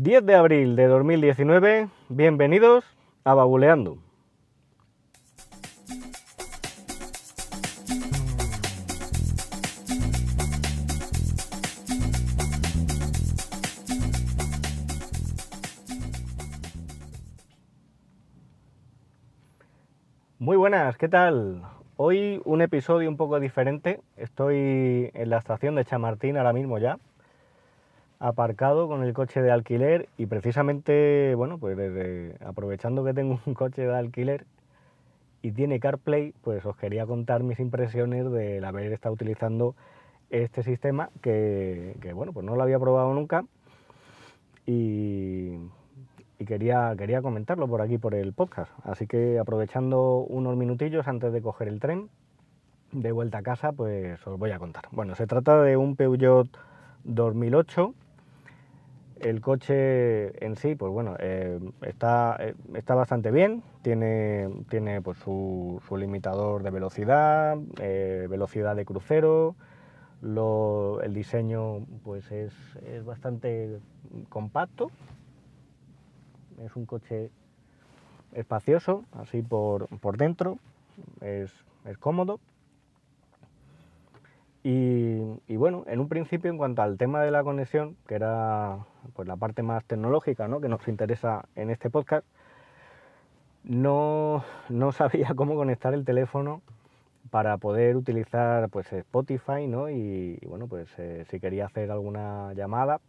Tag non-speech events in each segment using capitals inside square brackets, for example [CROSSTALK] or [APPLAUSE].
10 de abril de 2019, bienvenidos a Babuleando. Muy buenas, ¿qué tal? Hoy un episodio un poco diferente. Estoy en la estación de Chamartín ahora mismo ya, aparcado con el coche de alquiler y precisamente, bueno, pues aprovechando que tengo un coche de alquiler y tiene CarPlay, pues os quería contar mis impresiones del haber estado utilizando este sistema que, bueno, pues no lo había probado nunca y, y quería, quería comentarlo por aquí, por el podcast. Así que aprovechando unos minutillos antes de coger el tren de vuelta a casa, pues os voy a contar. Bueno, se trata de un Peugeot 2008 el coche en sí, pues bueno, eh, está, eh, está bastante bien, tiene, tiene pues su, limitador de velocidad, eh, velocidad de crucero, el diseño pues es, bastante compacto, es un coche espacioso, así por, por dentro, es, es cómodo. Y, bueno, en un principio, en cuanto al tema de la conexión, que era pues, la parte más tecnológica ¿no? que nos interesa en este podcast, no, [LAUGHS] sabía cómo conectar el teléfono para poder utilizar pues, Spotify ¿no? y, bueno, pues eh, si quería hacer alguna llamada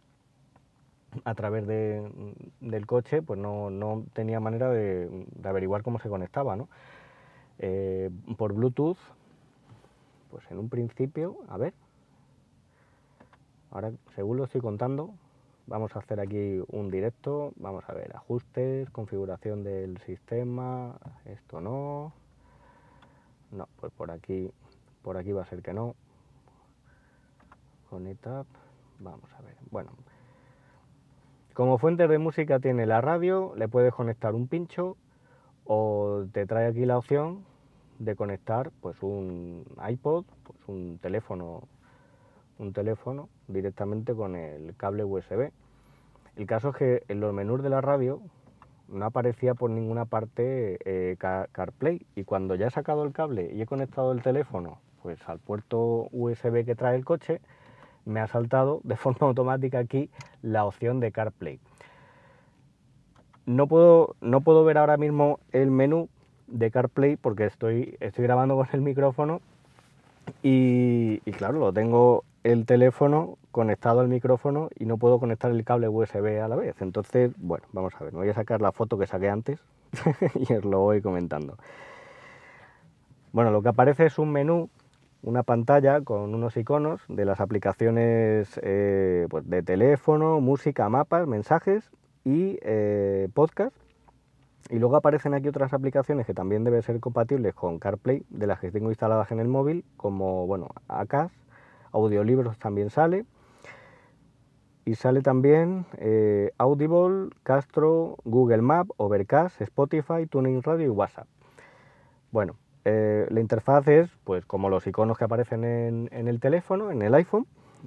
a través del coche, pues no, tenía manera de, averiguar cómo se conectaba. ¿no? Eh, por Bluetooth pues en un principio, a ver, ahora según lo estoy contando, vamos a hacer aquí un directo, vamos a ver, ajustes, configuración del sistema, esto no, no, pues por aquí, por aquí va a ser que no, conectar, vamos a ver, bueno, como fuente de música tiene la radio, le puedes conectar un pincho o te trae aquí la opción de conectar pues un iPod, pues un teléfono, un teléfono directamente con el cable USB. El caso es que en los menús de la radio no aparecía por ninguna parte eh, CarPlay y cuando ya he sacado el cable y he conectado el teléfono pues al puerto USB que trae el coche, me ha saltado de [LAUGHS] forma automática aquí la opción de CarPlay. No puedo, no puedo ver ahora mismo el menú de CarPlay porque estoy, estoy grabando con el micrófono y, claro, lo tengo el teléfono conectado al micrófono y no puedo conectar el cable USB a la vez. Entonces, bueno, vamos a ver, me voy a sacar la foto que saqué antes [LAUGHS] y os lo voy comentando. Bueno, lo que aparece es un menú, una pantalla con unos iconos de las aplicaciones eh, pues de teléfono, música, mapas, mensajes y eh, podcast y luego aparecen aquí otras aplicaciones que también deben ser compatibles con CarPlay, de las que tengo instaladas en el móvil, como bueno, Acas, audiolibros también sale. Y sale también eh, Audible, Castro, Google Map, Overcast, Spotify, Tuning Radio y WhatsApp. Bueno, eh, la interfaz es pues como los iconos que aparecen en, el teléfono, en el iPhone,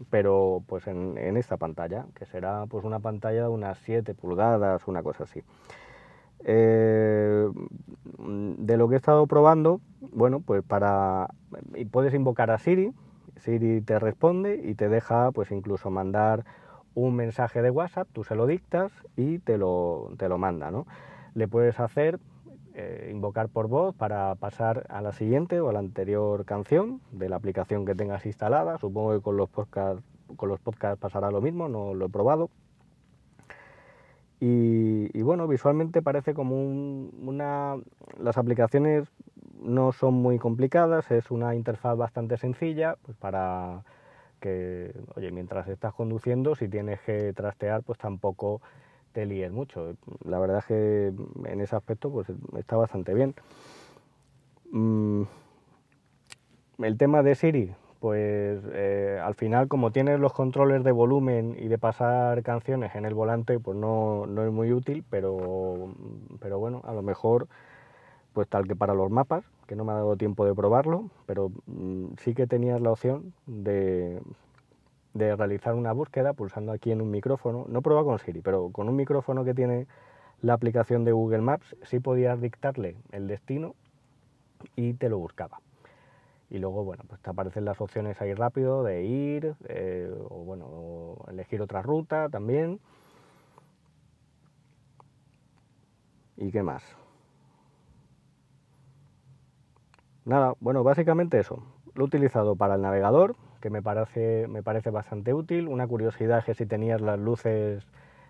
pero pues en, en, esta pantalla, que será pues una pantalla de unas 7 pulgadas, una cosa así. Eh, de lo que he estado probando, bueno, pues para puedes invocar a Siri, Siri te responde y te deja pues incluso mandar un mensaje de WhatsApp, tú se lo dictas y te lo, te lo manda, ¿no? Le puedes hacer eh, invocar por voz para pasar a la siguiente o a la anterior canción de la aplicación que tengas instalada. Supongo que con los podcasts, con los podcasts pasará lo mismo, no lo he probado. Y, bueno, visualmente parece como una... Las aplicaciones no son muy complicadas, es una interfaz bastante sencilla, pues para que, oye, mientras estás conduciendo, si tienes que trastear, pues tampoco te líes mucho. La verdad es que en ese aspecto, pues está bastante bien. Mm, el tema de Siri, pues eh, al final como tienes los controles de volumen y de pasar canciones en el volante, pues no, es muy útil, pero, pero bueno, a lo mejor pues tal que para los mapas, que no me ha dado tiempo de probarlo, pero mm, sí que tenías la opción de, de realizar una búsqueda pulsando aquí en un micrófono. No prueba con Siri, pero con un micrófono que tiene la aplicación de Google Maps sí podías dictarle el destino y te lo buscaba. Y luego, bueno, pues te aparecen las opciones ahí rápido de ir, eh, o bueno, elegir otra ruta también. ¿Y qué más? Nada, bueno, básicamente eso. Lo he utilizado para el navegador, que me parece, me parece bastante útil. Una curiosidad es que si tenías las luces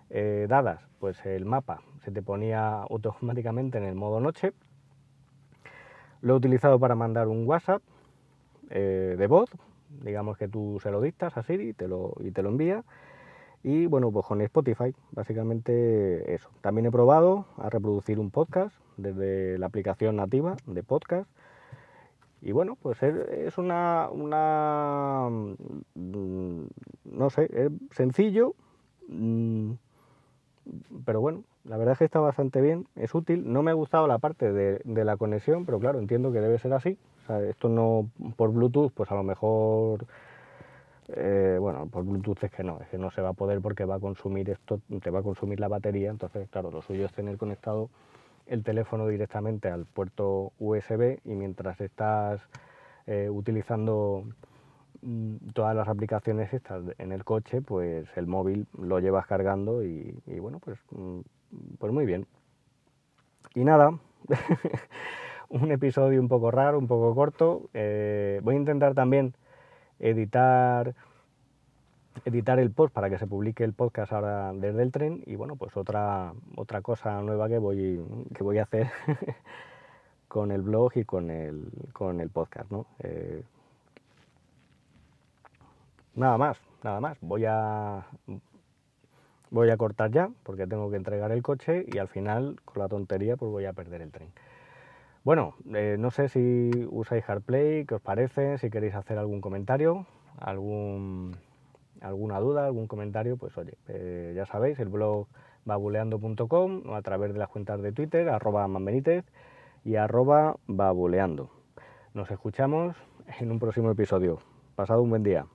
eh, dadas, pues el mapa se te ponía automáticamente en el modo noche. Lo he utilizado para mandar un WhatsApp eh, de voz, digamos que tú se lo dictas a Siri y te lo, y te lo envía. Y bueno, pues con Spotify, básicamente eso. También he probado a reproducir un podcast desde la aplicación nativa de podcast. Y bueno, pues es una, una mm, no sé, es sencillo, mm, pero bueno, la verdad es que está bastante bien, es útil. No me ha gustado la parte de, de la conexión, pero claro, entiendo que debe ser así. esto no por Bluetooth, pues a lo mejor eh, bueno, por Bluetooth es que no, es que no se va a poder porque va a consumir esto, te va a consumir la batería, entonces claro, lo suyo es tener conectado el teléfono directamente al puerto USB y mientras estás eh, utilizando mm, todas las aplicaciones estas en el coche, pues el móvil lo llevas cargando y, bueno, pues, mm, pues muy bien. Y nada, [LAUGHS] un episodio un poco raro, un poco corto. Eh, voy a intentar también editar editar el post para que se publique el podcast ahora desde el tren y bueno pues otra otra cosa nueva que voy que voy a hacer [LAUGHS] con el blog y con el con el podcast ¿no? Eh, nada más nada más voy a voy a cortar ya porque tengo que entregar el coche y al final con la tontería pues voy a perder el tren bueno, eh, no sé si usáis HardPlay, qué os parece, si queréis hacer algún comentario, alguna duda, algún comentario, pues oye, eh, ya sabéis, el blog babuleando.com o a través de las cuentas de Twitter, arroba manbenítez y arroba babuleando. Nos escuchamos en un próximo episodio. Pasado un buen día.